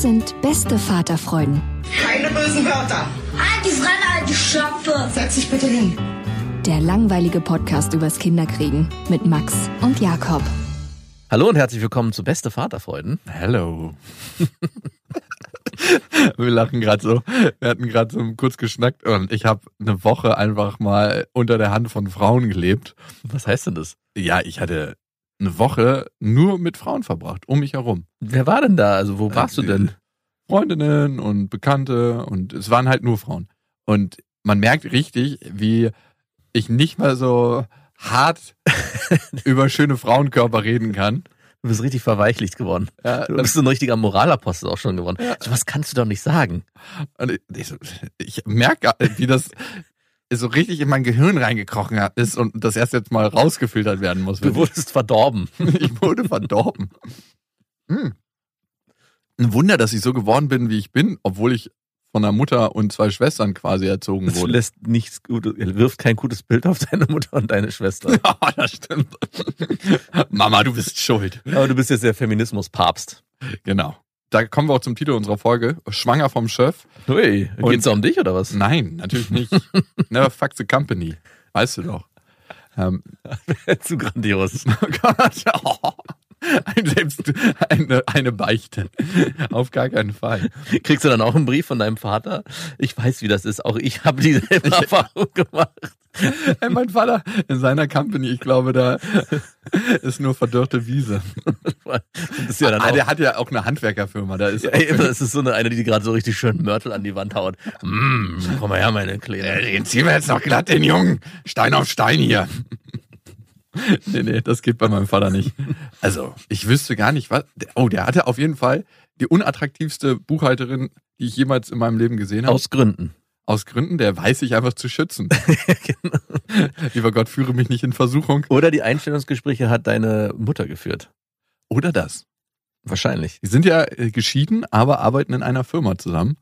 Das sind beste Vaterfreuden. Keine bösen Wörter. Halt die Fremde, alte Schöpfe! Setz dich bitte hin. Der langweilige Podcast übers Kinderkriegen mit Max und Jakob. Hallo und herzlich willkommen zu Beste Vaterfreuden. Hello. Wir lachen gerade so. Wir hatten gerade so kurz geschnackt und ich habe eine Woche einfach mal unter der Hand von Frauen gelebt. Was heißt denn das? Ja, ich hatte eine Woche nur mit Frauen verbracht, um mich herum. Wer war denn da? Also wo warst du denn? Freundinnen und Bekannte und es waren halt nur Frauen. Und man merkt richtig, wie ich nicht mal so hart über schöne Frauenkörper reden kann. Du bist richtig verweichlicht geworden. Ja, Du bist so ein richtiger Moralapostel auch schon geworden. So was kannst du doch nicht sagen. Und ich, ich merke, wie das so richtig in mein Gehirn reingekrochen ist und das erst jetzt mal rausgefiltert werden muss. Du wurdest verdorben. ich wurde verdorben. Hm. Ein Wunder, dass ich so geworden bin, wie ich bin, obwohl ich von einer Mutter und zwei Schwestern quasi erzogen Das wurde. lässt nichts Gutes, wirft kein gutes Bild auf deine Mutter und deine Schwester. Ja, das stimmt. Mama, du bist schuld. Aber du bist jetzt der Feminismus-Papst. Genau. Da kommen wir auch zum Titel unserer Folge. Schwanger vom Chef. Und- geht's da um dich oder was? Nein, natürlich nicht. Never fuck the company. Weißt du doch. Ähm, Zu grandios. Oh Gott. Oh. Ein Selbst, eine, eine Beichte. Auf gar keinen Fall. Kriegst du dann auch einen Brief von deinem Vater? Ich weiß, wie das ist. Auch ich habe dieselbe Erfahrung gemacht. Ey, mein Vater in seiner Company, ich glaube, da ist nur verdörrte Wiese. Das ja ah, der hat ja auch eine Handwerkerfirma. Da ist Ey, das ist so eine, eine, die gerade so richtig schön Mörtel an die Wand haut. Mm, komm mal her, meine Kleine. den ziehen wir jetzt noch glatt, den Jungen. Stein auf Stein hier. nee, nee, das geht bei meinem Vater nicht. Also, ich wüsste gar nicht, was. Oh, der hatte auf jeden Fall die unattraktivste Buchhalterin, die ich jemals in meinem Leben gesehen habe. Aus Gründen. Aus Gründen, der weiß sich einfach zu schützen. Lieber Gott, führe mich nicht in Versuchung. Oder die Einstellungsgespräche hat deine Mutter geführt. Oder das. Wahrscheinlich. Die sind ja äh, geschieden, aber arbeiten in einer Firma zusammen.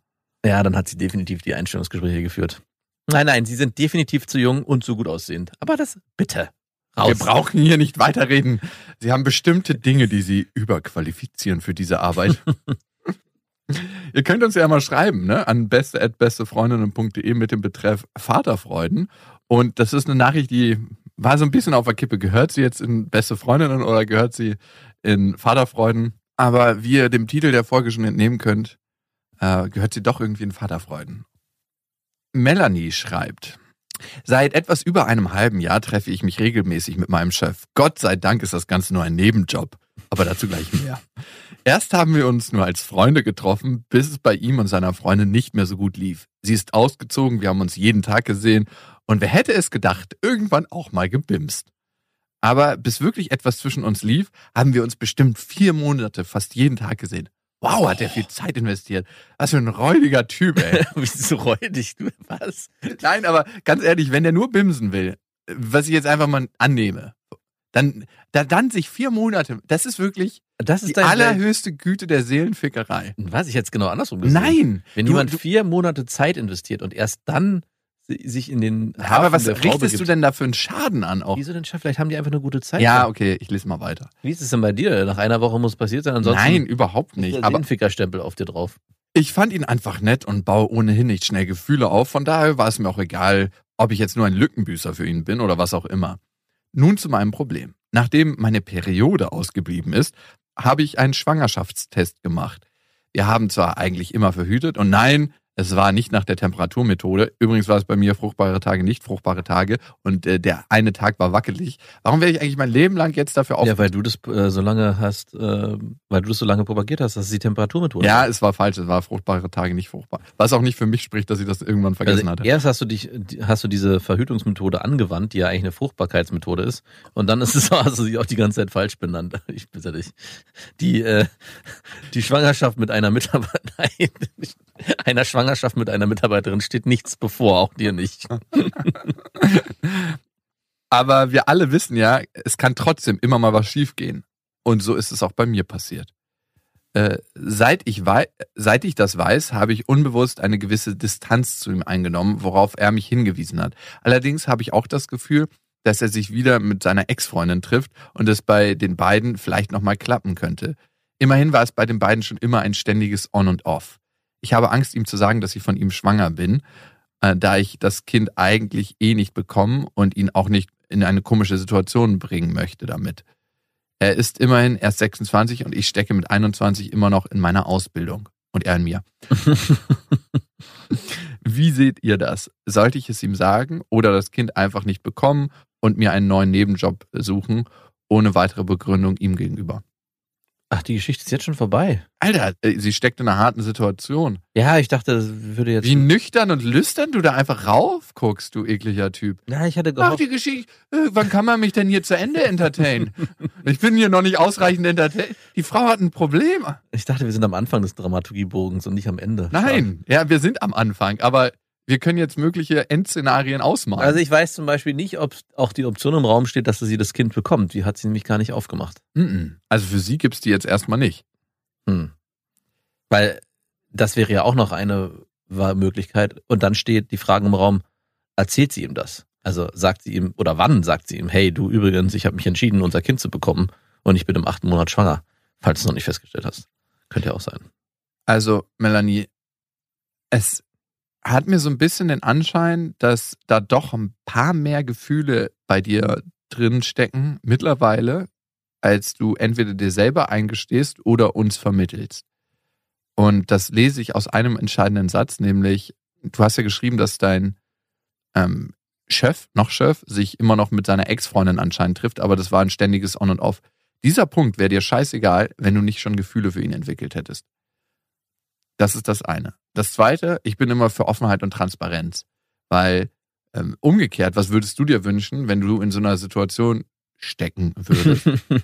Ja, dann hat sie definitiv die Einstellungsgespräche geführt. Nein, nein, sie sind definitiv zu jung und zu gut aussehend. Aber das bitte. Raus. Wir brauchen hier nicht weiterreden. Sie haben bestimmte Dinge, die Sie überqualifizieren für diese Arbeit. Ihr könnt uns ja mal schreiben, ne, an beste@bestefreundinnen.de mit dem Betreff Vaterfreuden. Und das ist eine Nachricht, die war so ein bisschen auf der Kippe. Gehört sie jetzt in Beste Freundinnen oder gehört sie in Vaterfreuden? Aber wie ihr dem Titel der Folge schon entnehmen könnt, äh, gehört sie doch irgendwie in Vaterfreuden. Melanie schreibt, Seit etwas über einem halben Jahr treffe ich mich regelmäßig mit meinem Chef. Gott sei Dank ist das Ganze nur ein Nebenjob. Aber dazu gleich mehr. Erst haben wir uns nur als Freunde getroffen, bis es bei ihm und seiner Freundin nicht mehr so gut lief. Sie ist ausgezogen, wir haben uns jeden Tag gesehen und wer hätte es gedacht, irgendwann auch mal gebimst. Aber bis wirklich etwas zwischen uns lief, haben wir uns bestimmt vier Monate fast jeden Tag gesehen. Wow, hat er viel Zeit investiert. Was für ein räudiger Typ, ey. Bist du so räudig? Du, was? Nein, aber ganz ehrlich, wenn der nur bimsen will, was ich jetzt einfach mal annehme, dann, da dann sich vier Monate, das ist wirklich Das die ist dein allerhöchste Güte der Seelenfickerei. Was? Ich hätte es genau andersrum gesehen. Nein! Wenn Du- jemand vier Monate Zeit investiert und erst dann sich in den Ja, aber was richtest du begibt. denn da für einen Schaden an auch? Wieso denn, Chef? Vielleicht haben die einfach eine gute Zeit. Ja, okay, ich lese mal weiter. Wie ist es denn bei dir? Nach einer Woche muss passiert sein, ansonsten Nein, überhaupt nicht. Aber Seelenfickerstempel auf dir drauf. ich fand ihn einfach nett und baue ohnehin nicht schnell Gefühle auf. Von daher war es mir auch egal, ob ich jetzt nur ein Lückenbüßer für ihn bin oder was auch immer. Nun zu meinem Problem. Nachdem meine Periode ausgeblieben ist, habe ich einen Schwangerschaftstest gemacht. Wir haben zwar eigentlich immer verhütet und nein, es war nicht nach der Temperaturmethode. Übrigens war es bei mir fruchtbare Tage, nicht fruchtbare Tage und äh, der eine Tag war wackelig. Warum werde ich eigentlich mein Leben lang jetzt dafür auf? Ja, weil du das äh, so lange hast, äh, weil du das so lange propagiert hast, das ist die Temperaturmethode. Ja, es war falsch. Es war fruchtbare Tage, nicht fruchtbar. Was auch nicht für mich spricht, dass ich das irgendwann vergessen also hatte. erst hast du dich, hast du diese Verhütungsmethode angewandt, die ja eigentlich eine Fruchtbarkeitsmethode ist, und dann ist es so, hast du sie auch die ganze Zeit falsch benannt. Ich bitte dich. Die, äh, die Schwangerschaft mit einer Mitarbeiterin, einer Schwangerschaft mit einer Mitarbeiterin steht nichts bevor, auch dir nicht. Aber wir alle wissen ja, es kann trotzdem immer mal was schiefgehen. Und so ist es auch bei mir passiert. Äh, seit, ich seit ich das weiß, habe ich unbewusst eine gewisse Distanz zu ihm eingenommen, worauf er mich hingewiesen hat. Allerdings habe ich auch das Gefühl, dass er sich wieder mit seiner Ex-Freundin trifft und es bei den beiden vielleicht nochmal klappen könnte. Immerhin war es bei den beiden schon immer ein ständiges On und Off. Ich habe Angst, ihm zu sagen, dass ich von ihm schwanger bin, äh, da ich das Kind eigentlich eh nicht bekommen und ihn auch nicht in eine komische Situation bringen möchte damit. Er ist immerhin erst 26 und ich stecke mit 21 immer noch in meiner Ausbildung. Und er in mir. Wie seht ihr das? Sollte ich es ihm sagen oder das Kind einfach nicht bekommen und mir einen neuen Nebenjob suchen, ohne weitere Begründung ihm gegenüber? Ach, die Geschichte ist jetzt schon vorbei. Alter, äh, sie steckt in einer harten Situation. Ja, ich dachte, das würde jetzt. Wie nüchtern und lüstern du da einfach raufguckst, du ekliger Typ. Ja, ich hatte Ach, gehofft. die Geschichte. äh, Wann kann man mich denn hier zu Ende entertainen? Ich bin hier noch nicht ausreichend entertained. Die Frau hat ein Problem. Ich dachte, wir sind am Anfang des Dramaturgiebogens und nicht am Ende. Nein, ja, wir sind am Anfang, aber wir können jetzt mögliche Endszenarien ausmalen. Also ich weiß zum Beispiel nicht, ob auch die Option im Raum steht, dass sie das Kind bekommt. Die hat sie nämlich gar nicht aufgemacht. Also für sie gibt's die jetzt erstmal nicht. Hm. Weil das wäre ja auch noch eine Möglichkeit. Und dann steht die Frage im Raum, erzählt sie ihm das? Also sagt sie ihm, oder wann sagt sie ihm, hey, du übrigens, ich habe mich entschieden, unser Kind zu bekommen und ich bin im achten Monat schwanger, falls du es noch nicht festgestellt hast. Könnte ja auch sein. Also, Melanie, es hat mir so ein bisschen den Anschein, dass da doch ein paar mehr Gefühle bei dir drin stecken mittlerweile, als du entweder dir selber eingestehst oder uns vermittelst. Und das lese ich aus einem entscheidenden Satz, nämlich, du hast ja geschrieben, dass dein ähm, Chef, noch Chef, sich immer noch mit seiner Ex-Freundin anscheinend trifft, aber das war ein ständiges On und Off. Dieser Punkt wäre dir scheißegal, wenn du nicht schon Gefühle für ihn entwickelt hättest. Das ist das eine. Das zweite, ich bin immer für Offenheit und Transparenz. Weil ähm, umgekehrt, was würdest du dir wünschen, wenn du in so einer Situation stecken würdest?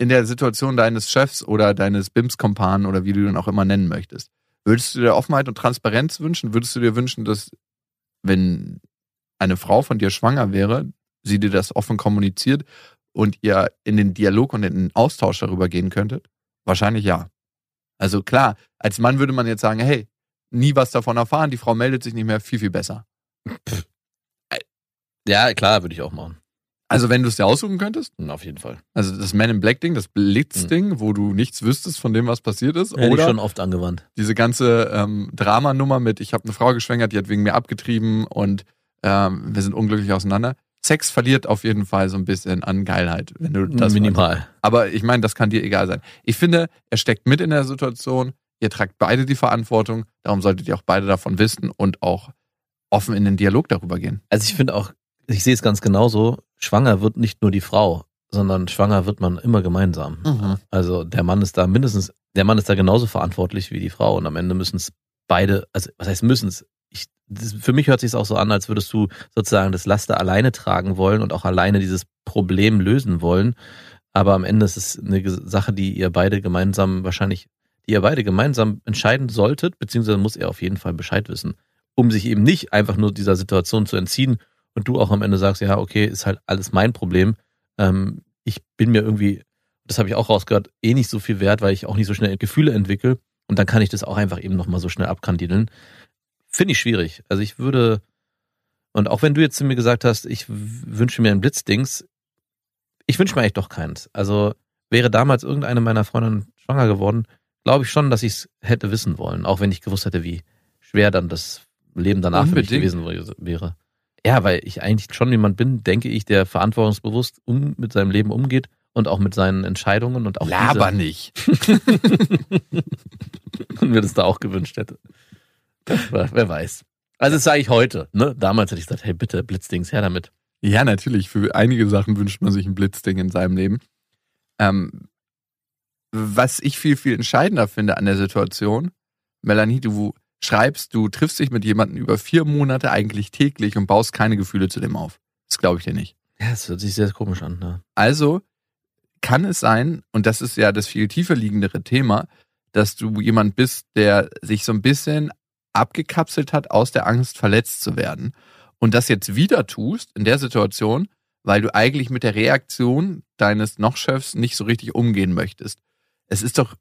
in der Situation deines Chefs oder deines BIMS-Kompanen oder wie du ihn auch immer nennen möchtest. Würdest du dir Offenheit und Transparenz wünschen? Würdest du dir wünschen, dass, wenn eine Frau von dir schwanger wäre, sie dir das offen kommuniziert und ihr in den Dialog und in den Austausch darüber gehen könntet? Wahrscheinlich ja. Also klar, als Mann würde man jetzt sagen, hey, nie was davon erfahren, die Frau meldet sich nicht mehr, viel, viel besser. ja, klar, würde ich auch machen. Also wenn du es dir aussuchen könntest, Hm, Auf jeden Fall. also das Man in Black Ding, das Blitz-Ding, wo du nichts wüsstest von dem, was passiert ist, Hätte ich oder schon oft angewandt. diese ganze ähm, Dramanummer mit, ich habe eine Frau geschwängert, die hat wegen mir abgetrieben und ähm, wir sind unglücklich auseinander. Sex verliert auf jeden Fall so ein bisschen an Geilheit, wenn du das Minimal. Aber ich meine, das kann dir egal sein. Ich finde, er steckt mit in der Situation. Ihr tragt beide die Verantwortung. Darum solltet ihr auch beide davon wissen und auch offen in den Dialog darüber gehen. Also ich finde auch, ich sehe es ganz genauso, schwanger wird nicht nur die Frau, sondern schwanger wird man immer gemeinsam. Mhm. Also der Mann ist da mindestens, der Mann ist da genauso verantwortlich wie die Frau und am Ende müssen es beide, also was heißt müssen es? Das, für mich hört sich auch so an, als würdest du sozusagen das Laster alleine tragen wollen und auch alleine dieses Problem lösen wollen. Aber am Ende ist es eine Sache, die ihr beide gemeinsam wahrscheinlich, die ihr beide gemeinsam entscheiden solltet, beziehungsweise muss er auf jeden Fall Bescheid wissen, um sich eben nicht einfach nur dieser Situation zu entziehen und du auch am Ende sagst, ja, okay, ist halt alles mein Problem. Ähm, ich bin mir irgendwie, das habe ich auch rausgehört, eh nicht so viel wert, weil ich auch nicht so schnell Gefühle entwickle. Und dann kann ich das auch einfach eben nochmal so schnell abkandideln. Finde ich schwierig. Also ich würde, und auch wenn du jetzt zu mir gesagt hast, ich wünsche mir ein Blitzdings, ich wünsche mir eigentlich doch keins. Also wäre damals irgendeine meiner Freundinnen schwanger geworden, glaube ich schon, dass ich es hätte wissen wollen, auch wenn ich gewusst hätte, wie schwer dann das Leben danach für mich Unbedingt. gewesen wäre. Ja, weil ich eigentlich schon jemand bin, denke ich, der verantwortungsbewusst um, mit seinem Leben umgeht und auch mit seinen Entscheidungen und auch Laber nicht. diese, und mir das da auch gewünscht hätte. Wer weiß. Also das sage ich heute. Ne? Damals hätte ich gesagt, hey bitte, Blitzdings, her damit. Ja, natürlich. Für einige Sachen wünscht man sich ein Blitzding in seinem Leben. Ähm, was ich viel, viel entscheidender finde an der Situation, Melanie, du schreibst, du triffst dich mit jemandem über vier Monate eigentlich täglich und baust keine Gefühle zu dem auf. Das glaube ich dir nicht. Ja, das hört sich sehr komisch an. Ne? Also kann es sein, und das ist ja das viel tiefer liegendere Thema, dass du jemand bist, der sich so ein bisschen abgekapselt hat aus der Angst, verletzt zu werden. Und das jetzt wieder tust in der Situation, weil du eigentlich mit der Reaktion deines Noch-Chefs nicht so richtig umgehen möchtest. Es ist doch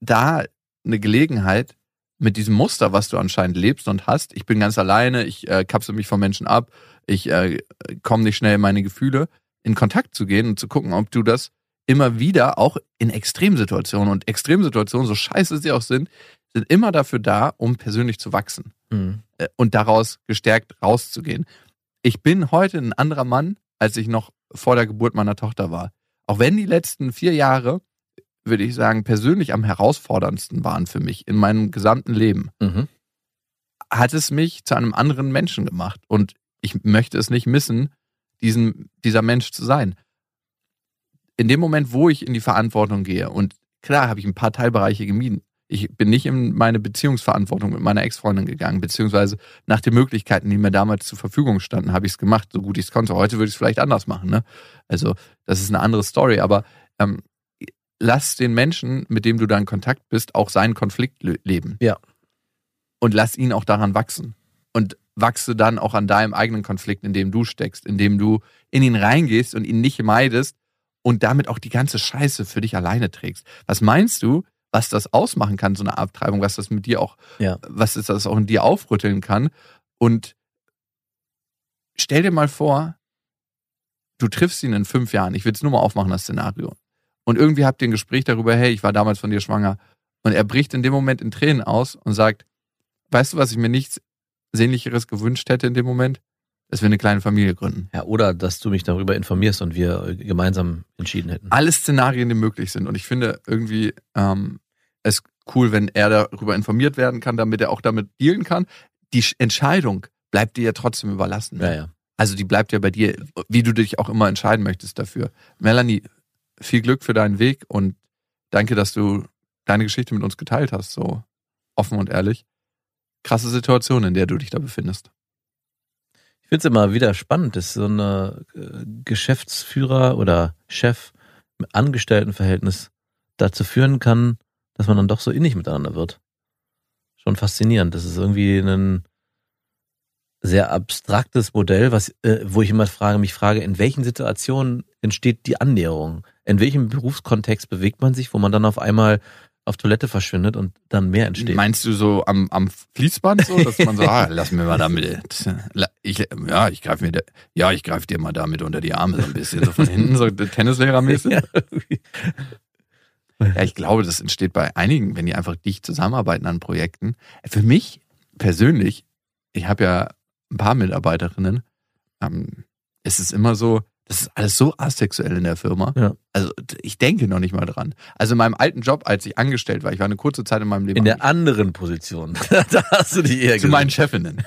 da eine Gelegenheit, mit diesem Muster, was du anscheinend lebst und hast, ich bin ganz alleine, ich äh, kapsel mich von Menschen ab, ich äh, komme nicht schnell in meine Gefühle, in Kontakt zu gehen und zu gucken, ob du das immer wieder, auch in Extremsituationen und Extremsituationen, so scheiße sie auch sind, sind immer dafür da, um persönlich zu wachsen Mhm. äh, und daraus gestärkt rauszugehen. Ich bin heute ein anderer Mann, als ich noch vor der Geburt meiner Tochter war. Auch wenn die letzten vier Jahre, würde ich sagen, persönlich am herausforderndsten waren für mich in meinem gesamten Leben, Mhm. hat es mich zu einem anderen Menschen gemacht. Und ich möchte es nicht missen, diesen, dieser Mensch zu sein. In dem Moment, wo ich in die Verantwortung gehe, und klar habe ich ein paar Teilbereiche gemieden. Ich bin nicht in meine Beziehungsverantwortung mit meiner Ex-Freundin gegangen, beziehungsweise nach den Möglichkeiten, die mir damals zur Verfügung standen, habe ich es gemacht, so gut ich es konnte. Heute würde ich es vielleicht anders machen. Ne? Also das ist eine andere Story, aber ähm, lass den Menschen, mit dem du da in Kontakt bist, auch seinen Konflikt le leben. Ja. Und lass ihn auch daran wachsen. Und wachse dann auch an deinem eigenen Konflikt, in dem du steckst, in dem du in ihn reingehst und ihn nicht meidest und damit auch die ganze Scheiße für dich alleine trägst. Was meinst du, was das ausmachen kann, so eine Abtreibung, was das mit dir auch, Ja. was ist das auch in dir aufrütteln kann? Und stell dir mal vor, du triffst ihn in fünf Jahren. Ich will es nur mal aufmachen, das Szenario. Und irgendwie habt ihr ein Gespräch darüber, hey, ich war damals von dir schwanger. Und er bricht in dem Moment in Tränen aus und sagt, weißt du, was ich mir nichts Sehnlicheres gewünscht hätte in dem Moment? Dass wir eine kleine Familie gründen. Ja, oder dass du mich darüber informierst und wir gemeinsam entschieden hätten. Alle Szenarien, die möglich sind. Und ich finde irgendwie ähm, es cool, wenn er darüber informiert werden kann, damit er auch damit dealen kann. Die Sch- Entscheidung bleibt dir ja trotzdem überlassen. Ja, ja. Also die bleibt ja bei dir, wie du dich auch immer entscheiden möchtest dafür. Melanie, viel Glück für deinen Weg und danke, dass du deine Geschichte mit uns geteilt hast, so offen und ehrlich. Krasse Situation, in der du dich da befindest. Ich finde es immer wieder spannend, dass so ein Geschäftsführer oder Chef mit Angestelltenverhältnis dazu führen kann, dass man dann doch so innig miteinander wird. Schon faszinierend. Das ist irgendwie ein sehr abstraktes Modell, was, äh, wo ich immer frage, mich frage, in welchen Situationen entsteht die Annäherung? In welchem Berufskontext bewegt man sich, wo man dann auf einmal auf Toilette verschwindet und dann mehr entsteht? Meinst du so am, am Fließband so, dass man so, ah, lass mir mal damit, ich, ja, ich greife mir, da, ja, ich greife dir mal damit unter die Arme so ein bisschen, so von hinten, so Tennislehrermäßig. Ja, Ja. ich glaube, das entsteht bei einigen, wenn die einfach dicht zusammenarbeiten an Projekten. Für mich persönlich, ich habe ja ein paar Mitarbeiterinnen, ähm, es ist immer so, das ist alles so asexuell in der Firma. Ja. Also ich denke noch nicht mal dran. Also in meinem alten Job, als ich angestellt war, ich war eine kurze Zeit in meinem Leben In der anderen Position. da hast du die eher zu meinen Chefinnen.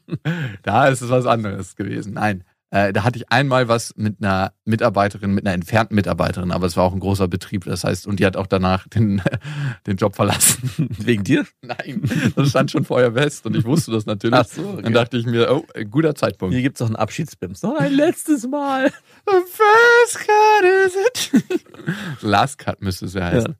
da ist es was anderes gewesen. Nein, äh, da hatte ich einmal was mit einer Mitarbeiterin, mit einer entfernten Mitarbeiterin, aber es war auch ein großer Betrieb. Das heißt, und die hat auch danach den, den Job verlassen. Wegen dir? Nein, das stand schon vorher fest und ich wusste das natürlich. Ach so, okay. Dann dachte ich mir, oh, guter Zeitpunkt. Hier gibt's doch einen Abschiedsbims. Noch ein letztes Mal. First cut is it? Last cut müsste es ja heißen.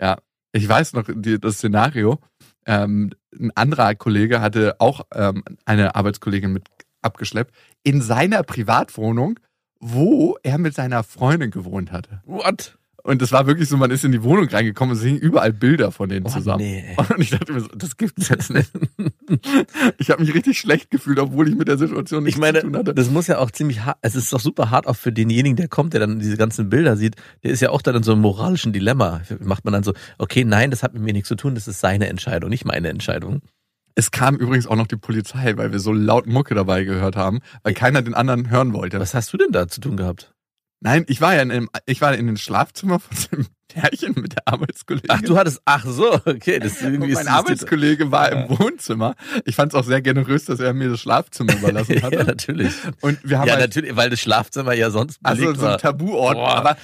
Ja. Ich weiß noch die, das Szenario. Ähm, ein anderer Kollege hatte auch ähm, eine Arbeitskollegin mit abgeschleppt in seiner Privatwohnung, wo er mit seiner Freundin gewohnt hatte. What? Und es war wirklich so, man ist in die Wohnung reingekommen und es hingen überall Bilder von denen Oh, zusammen. nee. Und ich dachte mir so, das gibt's jetzt nicht. ich habe mich richtig schlecht gefühlt, obwohl ich mit der Situation nichts Ich meine, zu tun hatte. das muss ja auch ziemlich hart, es ist doch super hart auch für denjenigen, der kommt, der dann diese ganzen Bilder sieht, der ist ja auch dann in so einem moralischen Dilemma. Macht man dann so, okay, nein, das hat mit mir nichts zu tun, das ist seine Entscheidung, nicht meine Entscheidung. Es kam übrigens auch noch die Polizei, weil wir so laut Mucke dabei gehört haben, weil keiner den anderen hören wollte. Was hast du denn da zu tun gehabt? Nein, ich war ja in, einem, ich war in den Schlafzimmer von einem Pärchen mit der Arbeitskollegin. Ach, du hattest, ach so, okay. Das ist Und irgendwie mein ist Arbeitskollege war im Wohnzimmer. Ich fand es auch sehr generös, dass er mir das Schlafzimmer überlassen ja, hatte. natürlich. Und wir haben Ja, halt, natürlich, weil das Schlafzimmer ja sonst also so ein. Tabuort. Boah. Aber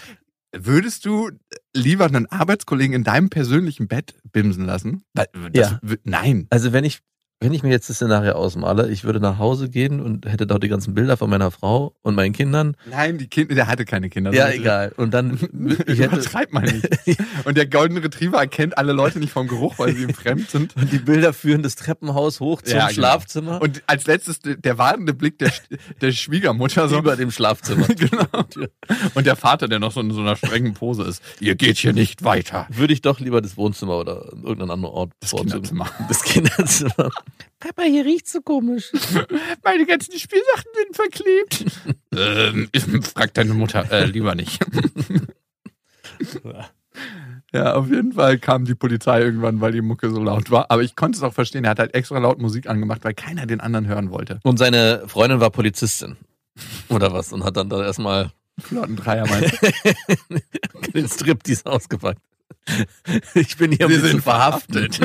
würdest du lieber einen Arbeitskollegen in deinem persönlichen Bett bimsen lassen? Das, Ja. Nein. Also wenn ich, wenn ich mir jetzt das Szenario ausmale, ich würde nach Hause gehen und hätte dort die ganzen Bilder von meiner Frau und meinen Kindern. Nein, die Kinder, der hatte keine Kinder. ja, egal. Und dann, ich hätte, Übertreib mal nicht. Und der Golden Retriever erkennt alle Leute nicht vom Geruch, weil sie ihm fremd sind. und die Bilder führen das Treppenhaus hoch zum Ja, genau. Schlafzimmer Und als letztes der wartende Blick der, der Schwiegermutter so. über dem Schlafzimmer. genau. Und der Vater, der noch so in so einer strengen Pose ist. Ihr geht hier nicht weiter. Würde ich doch lieber das Wohnzimmer oder irgendeinen anderen Ort Das bevorzugen. Kinderzimmer. Das Kinderzimmer. Papa, hier riecht so komisch. Meine ganzen Spielsachen sind verklebt. ähm, frag deine Mutter. Äh, lieber nicht. Ja, auf jeden Fall kam die Polizei irgendwann, weil die Mucke so laut war. Aber ich konnte es auch verstehen. Er hat halt extra laut Musik angemacht, weil keiner den anderen hören wollte. Und seine Freundin war Polizistin. Oder was? Und hat dann da erstmal Flotten Dreier den Striptease ausgepackt. Ich bin hier ein Wir bisschen sind verhaftet.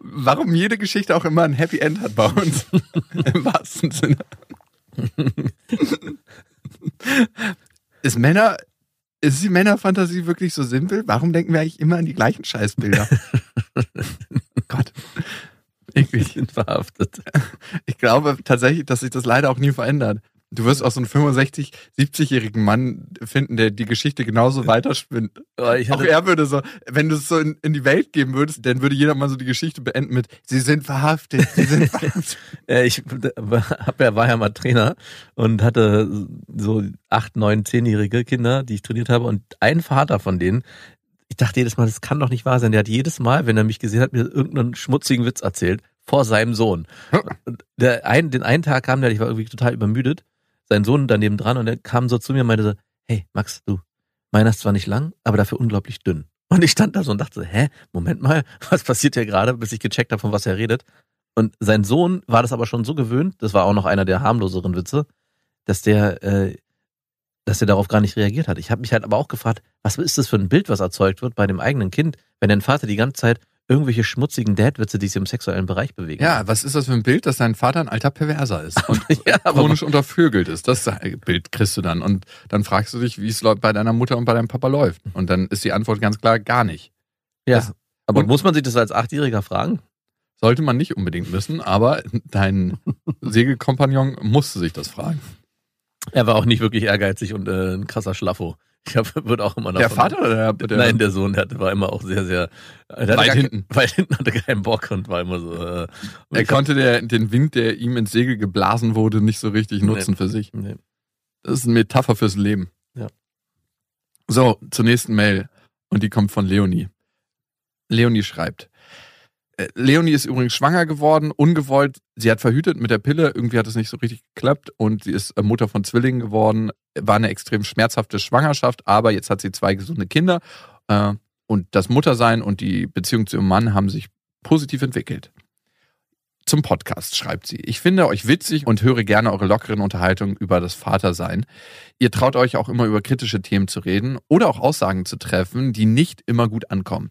Warum jede Geschichte auch immer ein Happy End hat bei uns. Im wahrsten Sinne. Ist Männer, ist die Männerfantasie wirklich so simpel? Warum denken wir eigentlich immer an die gleichen Scheißbilder? Gott. Eklig. sind verhaftet. Ich glaube tatsächlich, dass sich das leider auch nie verändert. Du wirst auch so einen 65, 70-jährigen Mann finden, der die Geschichte genauso weiterspinnt. Auch er würde so, wenn du es so in, in die Welt geben würdest, dann würde jeder mal so die Geschichte beenden mit, sie sind verhaftet, sie sind verhaftet. ich hab ja, war ja mal Trainer und hatte so acht, neun, zehnjährige Kinder, die ich trainiert habe und ein Vater von denen, ich dachte jedes Mal, das kann doch nicht wahr sein. Der hat jedes Mal, wenn er mich gesehen hat, mir irgendeinen schmutzigen Witz erzählt vor seinem Sohn. Und der ein, den einen Tag kam der, ich war irgendwie total übermüdet, sein Sohn daneben dran und er kam so zu mir und meinte so, hey Max, du, meiner ist zwar nicht lang, aber dafür unglaublich dünn. Und ich stand da so und dachte, hä, Moment mal, was passiert hier gerade, bis ich gecheckt habe, von was er redet. Und sein Sohn war das aber schon so gewöhnt, das war auch noch einer der harmloseren Witze, dass der, äh, dass der darauf gar nicht reagiert hat. Ich habe mich halt aber auch gefragt, was ist das für ein Bild, was erzeugt wird bei dem eigenen Kind, wenn dein Vater die ganze Zeit irgendwelche schmutzigen Dad-Witze, die sich im sexuellen Bereich bewegen. Ja, was ist das für ein Bild, dass dein Vater ein alter Perverser ist und ja chronisch untervögelt ist? Das Bild kriegst du dann. Und dann fragst du dich, wie es bei deiner Mutter und bei deinem Papa läuft. Und dann ist die Antwort ganz klar, gar nicht. ja. das- aber muss man sich das als Achtjähriger fragen? Sollte man nicht unbedingt müssen, aber dein Segelkompagnon musste sich das fragen. Er war auch nicht wirklich ehrgeizig und äh, ein krasser Schlaffo. Ich hab, wird auch immer davon. Der Vater oder der, der Nein, der Sohn, der war immer auch sehr, sehr Weit hinten. Weit hinten hatte keinen Bock und war immer so. Äh, er ich hab- konnte der, den Wind, der ihm ins Segel geblasen wurde, nicht so richtig nutzen Nee. für sich. Nee. Das ist eine Metapher fürs Leben. Ja. So, zur nächsten Mail. Und die kommt von Leonie. Leonie schreibt. Äh, Leonie ist übrigens schwanger geworden, ungewollt. Sie hat verhütet mit der Pille. Irgendwie hat es nicht so richtig geklappt. Und sie ist äh, Mutter von Zwillingen geworden. War eine extrem schmerzhafte Schwangerschaft. Aber jetzt hat sie zwei gesunde Kinder. Äh, Und das Muttersein und die Beziehung zu ihrem Mann haben sich positiv entwickelt. Zum Podcast schreibt sie. Ich finde euch witzig und höre gerne eure lockeren Unterhaltungen über das Vatersein. Ihr traut euch auch immer über kritische Themen zu reden oder auch Aussagen zu treffen, die nicht immer gut ankommen.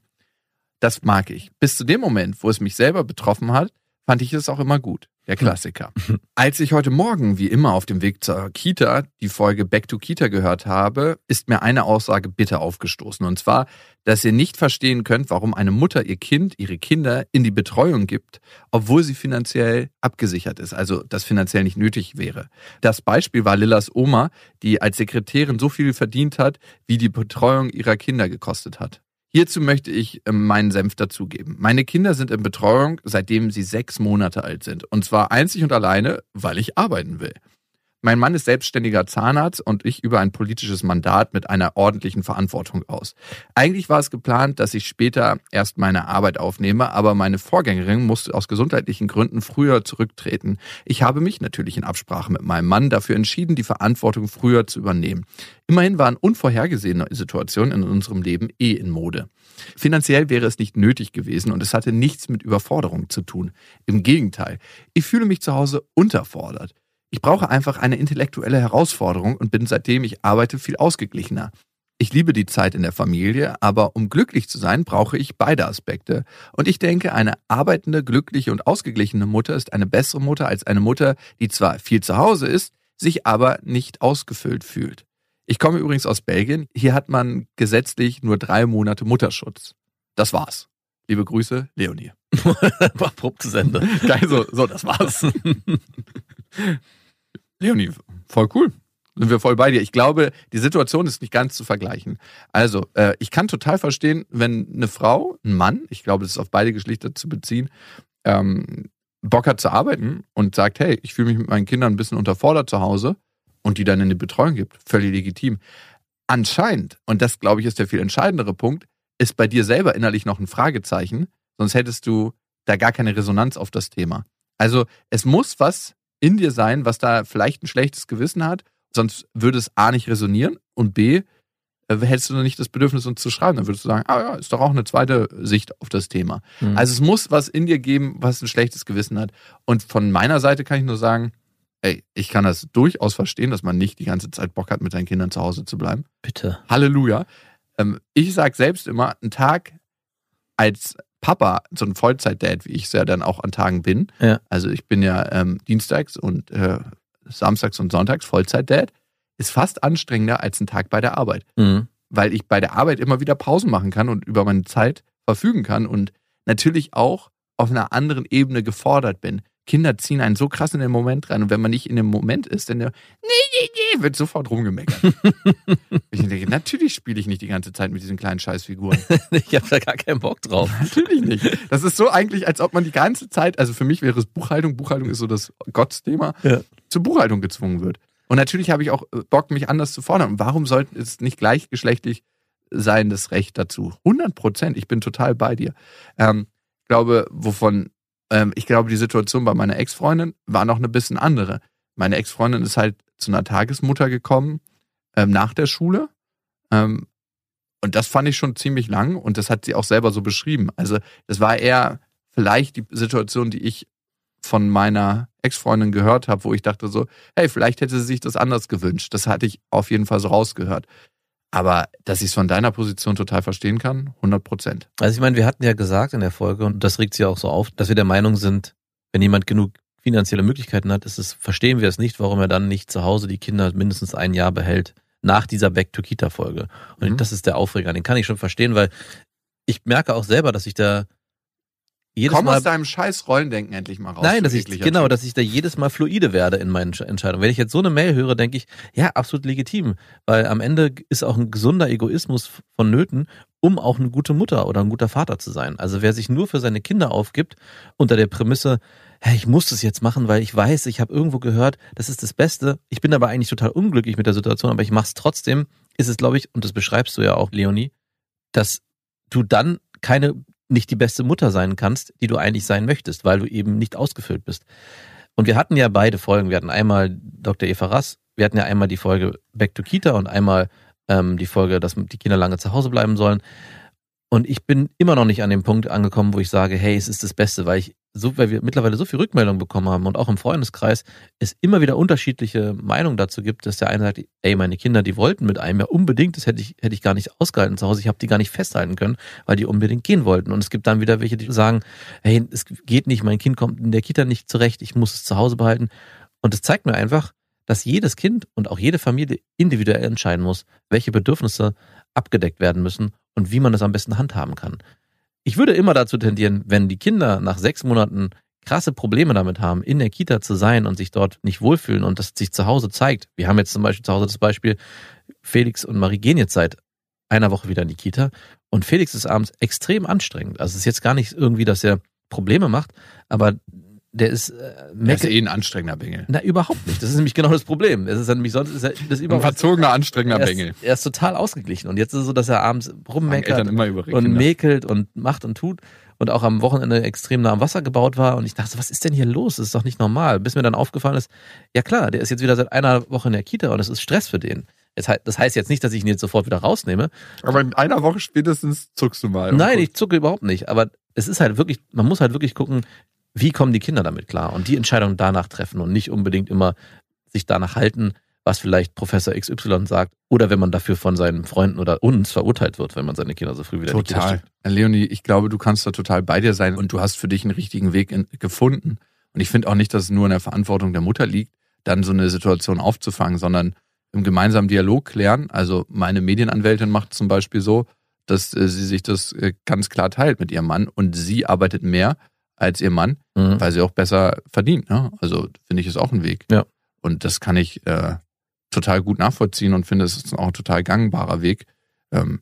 Das mag ich. Bis zu dem Moment, wo es mich selber betroffen hat, fand ich es auch immer gut. Der Klassiker. Als ich heute Morgen, wie immer auf dem Weg zur Kita, die Folge Back to Kita gehört habe, ist mir eine Aussage bitter aufgestoßen. Und zwar, dass ihr nicht verstehen könnt, warum eine Mutter ihr Kind, ihre Kinder in die Betreuung gibt, obwohl sie finanziell abgesichert ist, also das finanziell nicht nötig wäre. Das Beispiel war Lillas Oma, die als Sekretärin so viel verdient hat, wie die Betreuung ihrer Kinder gekostet hat. Hierzu möchte ich ähm, meinen Senf dazugeben. Meine Kinder sind in Betreuung, seitdem sie sechs Monate alt sind. Und zwar einzig und alleine, weil ich arbeiten will. Mein Mann ist selbstständiger Zahnarzt und ich über ein politisches Mandat mit einer ordentlichen Verantwortung aus. Eigentlich war es geplant, dass ich später erst meine Arbeit aufnehme, aber meine Vorgängerin musste aus gesundheitlichen Gründen früher zurücktreten. Ich habe mich natürlich in Absprache mit meinem Mann dafür entschieden, die Verantwortung früher zu übernehmen. Immerhin waren unvorhergesehene Situationen in unserem Leben eh in Mode. Finanziell wäre es nicht nötig gewesen und es hatte nichts mit Überforderung zu tun. Im Gegenteil, ich fühle mich zu Hause unterfordert. Ich brauche einfach eine intellektuelle Herausforderung und bin seitdem ich arbeite viel ausgeglichener. Ich liebe die Zeit in der Familie, aber um glücklich zu sein, brauche ich beide Aspekte. Und ich denke, eine arbeitende, glückliche und ausgeglichene Mutter ist eine bessere Mutter als eine Mutter, die zwar viel zu Hause ist, sich aber nicht ausgefüllt fühlt. Ich komme übrigens aus Belgien. Hier hat man gesetzlich nur drei Monate Mutterschutz. Das war's. Liebe Grüße, Leonie. Abrupte Sende. Geil, so, so, das war's. Leonie, voll cool. Sind wir voll bei dir. Ich glaube, die Situation ist nicht ganz zu vergleichen. Also, äh, ich kann total verstehen, wenn eine Frau, ein Mann, ich glaube, das ist auf beide Geschlechter zu beziehen, ähm, Bock hat zu arbeiten und sagt, hey, ich fühle mich mit meinen Kindern ein bisschen unterfordert zu Hause und die dann in die Betreuung gibt. Völlig legitim. Anscheinend, und das glaube ich ist der viel entscheidendere Punkt, ist bei dir selber innerlich noch ein Fragezeichen, sonst hättest du da gar keine Resonanz auf das Thema. Also es muss was in dir sein, was da vielleicht ein schlechtes Gewissen hat, sonst würde es A nicht resonieren und B äh, hättest du noch nicht das Bedürfnis, uns zu schreiben. Dann würdest du sagen, ah ja, ist doch auch eine zweite Sicht auf das Thema. Mhm. Also es muss was in dir geben, was ein schlechtes Gewissen hat. Und von meiner Seite kann ich nur sagen, ey, ich kann das durchaus verstehen, dass man nicht die ganze Zeit Bock hat, mit seinen Kindern zu Hause zu bleiben. Bitte. Halleluja. Ähm, ich sag selbst immer, ein Tag als Papa, so ein Vollzeit-Dad, wie ich es ja dann auch an Tagen bin. Ja. Also ich bin ja ähm, dienstags und äh, samstags und sonntags Vollzeit-Dad, ist fast anstrengender als ein Tag bei der Arbeit. Mhm. Weil ich bei der Arbeit immer wieder Pausen machen kann und über meine Zeit verfügen kann und natürlich auch auf einer anderen Ebene gefordert bin. Kinder ziehen einen so krass in den Moment rein und wenn man nicht in dem Moment ist, dann nee, nee, nee, wird sofort rumgemeckert. ich denke, natürlich spiele ich nicht die ganze Zeit mit diesen kleinen Scheißfiguren. Ich habe da gar keinen Bock drauf. Natürlich nicht. Das ist so eigentlich, als ob man die ganze Zeit, also für mich wäre es Buchhaltung, Buchhaltung ist so das Gottsthema, Ja. zur Buchhaltung gezwungen wird. Und natürlich habe ich auch äh, Bock, mich anders zu fordern. Und warum sollte es nicht gleichgeschlechtlich sein, das Recht dazu? 100 Prozent, ich bin total bei dir. Ähm, ich glaube, wovon, ähm, ich glaube, die Situation bei meiner Ex-Freundin war noch eine bisschen andere. Meine Ex-Freundin ist halt zu einer Tagesmutter gekommen ähm, nach der Schule. Ähm, und das fand ich schon ziemlich lang und das hat sie auch selber so beschrieben. Also das war eher vielleicht die Situation, die ich von meiner Ex-Freundin gehört habe, wo ich dachte so, hey, vielleicht hätte sie sich das anders gewünscht. Das hatte ich auf jeden Fall so rausgehört. Aber dass ich es von deiner Position total verstehen kann, 100 Prozent. Also ich meine, wir hatten ja gesagt in der Folge, und das regt sie auch so auf, dass wir der Meinung sind, wenn jemand genug finanzielle Möglichkeiten hat, ist es, verstehen wir es nicht, warum er dann nicht zu Hause die Kinder mindestens ein Jahr behält nach dieser Back to Kita Folge. Und Mhm. das ist der Aufreger. Den kann ich schon verstehen, weil ich merke auch selber, dass ich da jedes Komm Mal aus deinem scheiß Rollendenken endlich mal raus. Nein, dass ich, genau, Typ. dass ich da jedes Mal fluide werde in meinen Sch- Entscheidungen. Wenn ich jetzt so eine Mail höre, denke ich, ja, absolut legitim, weil am Ende ist auch ein gesunder Egoismus vonnöten, um auch eine gute Mutter oder ein guter Vater zu sein. Also wer sich nur für seine Kinder aufgibt, unter der Prämisse, hey, ich muss das jetzt machen, weil ich weiß, ich habe irgendwo gehört, das ist das Beste. Ich bin aber eigentlich total unglücklich mit der Situation, aber ich mache es trotzdem, ist es, glaube ich, und das beschreibst du ja auch, Leonie, dass du dann keine nicht die beste Mutter sein kannst, die du eigentlich sein möchtest, weil du eben nicht ausgefüllt bist. Und wir hatten ja beide Folgen. Wir hatten einmal Dr. Eva Rass, wir hatten ja einmal die Folge Back to Kita und einmal ähm, die Folge, dass die Kinder lange zu Hause bleiben sollen. Und ich bin immer noch nicht an dem Punkt angekommen, wo ich sage, hey, es ist das Beste, weil ich so, weil wir mittlerweile so viel Rückmeldung bekommen haben und auch im Freundeskreis es immer wieder unterschiedliche Meinungen dazu gibt, dass der eine sagt, ey, meine Kinder, die wollten mit einem ja unbedingt, das hätte ich, hätte ich gar nicht ausgehalten zu Hause, ich habe die gar nicht festhalten können, weil die unbedingt gehen wollten. Und es gibt dann wieder welche, die sagen, hey, es geht nicht, mein Kind kommt in der Kita nicht zurecht, ich muss es zu Hause behalten. Und es zeigt mir einfach, dass jedes Kind und auch jede Familie individuell entscheiden muss, welche Bedürfnisse abgedeckt werden müssen und wie man das am besten handhaben kann. Ich würde immer dazu tendieren, wenn die Kinder nach sechs Monaten krasse Probleme damit haben, in der Kita zu sein und sich dort nicht wohlfühlen und das sich zu Hause zeigt. Wir haben jetzt zum Beispiel zu Hause das Beispiel, Felix und Marie gehen jetzt seit einer Woche wieder in die Kita und Felix ist abends extrem anstrengend. Also es ist jetzt gar nicht irgendwie, dass er Probleme macht, aber der ist, äh, Der ist eh ein anstrengender Bengel. Na, überhaupt nicht. Das ist nämlich genau das Problem. Es ist nämlich sonst ist er, das Ein überhaupt verzogener, anstrengender er Bengel. ist, er ist total ausgeglichen. Und jetzt ist es so, dass er abends rummeckert immer und mäkelt und macht und tut und auch am Wochenende extrem nah am Wasser gebaut war. Und ich dachte, was ist denn hier los? Das ist doch nicht normal. Bis mir dann aufgefallen ist, ja klar, der ist jetzt wieder seit einer Woche in der Kita und es ist Stress für den. Das heißt jetzt nicht, dass ich ihn jetzt sofort wieder rausnehme. Aber in einer Woche spätestens zuckst du mal. Nein, ich zucke überhaupt nicht. Aber es ist halt wirklich, man muss halt wirklich gucken, wie kommen die Kinder damit klar und die Entscheidung danach treffen und nicht unbedingt immer sich danach halten, was vielleicht Professor XY sagt oder wenn man dafür von seinen Freunden oder uns verurteilt wird, wenn man seine Kinder so früh wieder in Total. schickt. Leonie, ich glaube, du kannst da total bei dir sein und du hast für dich einen richtigen Weg in, gefunden. Und ich finde auch nicht, dass es nur in der Verantwortung der Mutter liegt, dann so eine Situation aufzufangen, sondern im gemeinsamen Dialog klären. Also meine Medienanwältin macht zum Beispiel so, dass äh, sie sich das äh, ganz klar teilt mit ihrem Mann und sie arbeitet mehr als ihr Mann, Mhm. weil sie auch besser verdient. Ne? Also finde ich ist auch ein Weg. Ja. Und das kann ich äh, total gut nachvollziehen und finde, es ist auch ein total gangbarer Weg. Ähm,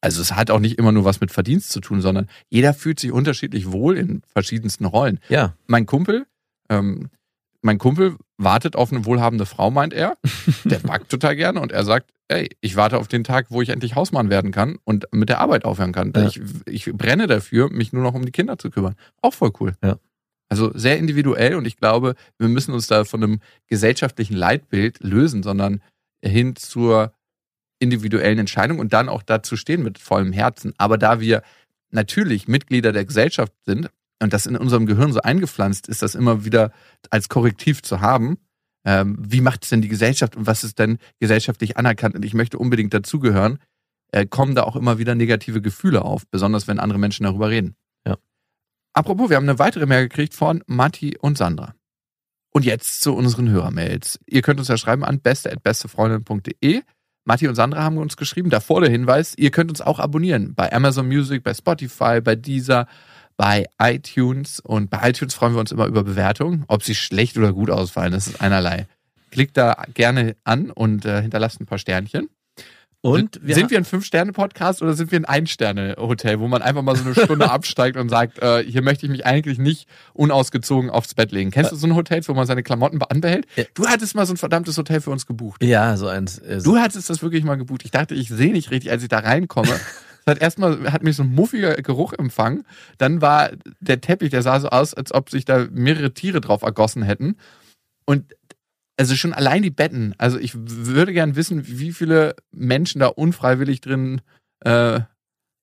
also es hat auch nicht immer nur was mit Verdienst zu tun, sondern jeder fühlt sich unterschiedlich wohl in verschiedensten Rollen. Ja, Mein Kumpel, ähm, mein Kumpel wartet auf eine wohlhabende Frau, meint er. Der backt total gerne und er sagt, ey, ich warte auf den Tag, wo ich endlich Hausmann werden kann und mit der Arbeit aufhören kann. Ja. Ich, ich brenne dafür, mich nur noch um die Kinder zu kümmern. Auch voll cool. Ja. Also sehr individuell und ich glaube, wir müssen uns da von einem gesellschaftlichen Leitbild lösen, sondern hin zur individuellen Entscheidung und dann auch dazu stehen mit vollem Herzen. Aber da wir natürlich Mitglieder der Gesellschaft sind und das in unserem Gehirn so eingepflanzt ist, das immer wieder als Korrektiv zu haben, ähm, wie macht es denn die Gesellschaft und was ist denn gesellschaftlich anerkannt und ich möchte unbedingt dazugehören, äh, kommen da auch immer wieder negative Gefühle auf, besonders wenn andere Menschen darüber reden. Ja. Apropos, wir haben eine weitere Mail gekriegt von Matti und Sandra. Und jetzt zu unseren Hörermails. Ihr könnt uns ja schreiben an beste.bestefreundin.de. Matti und Sandra haben uns geschrieben. Davor der Hinweis, ihr könnt uns auch abonnieren. Bei Amazon Music, bei Spotify, bei Deezer, bei iTunes. Und bei iTunes freuen wir uns immer über Bewertungen. Ob sie schlecht oder gut ausfallen, das ist einerlei. Klickt da gerne an und äh, hinterlasst ein paar Sternchen. und wir sind wir ein Fünf-Sterne-Podcast oder sind wir ein Ein-Sterne-Hotel, wo man einfach mal so eine Stunde absteigt und sagt, äh, hier möchte ich mich eigentlich nicht unausgezogen aufs Bett legen. Kennst du so ein Hotel, wo man seine Klamotten anbehält? Ja. Du hattest mal so ein verdammtes Hotel für uns gebucht. ja, so eins. Äh, so, Du hattest das wirklich mal gebucht. Ich dachte, ich sehe nicht richtig, als ich da reinkomme. Hat erstmal, hat mich so ein muffiger Geruch empfangen. Dann war der Teppich, der sah so aus, als ob sich da mehrere Tiere drauf ergossen hätten. Und also schon allein die Betten. Also ich würde gern wissen, wie viele Menschen da unfreiwillig drin äh,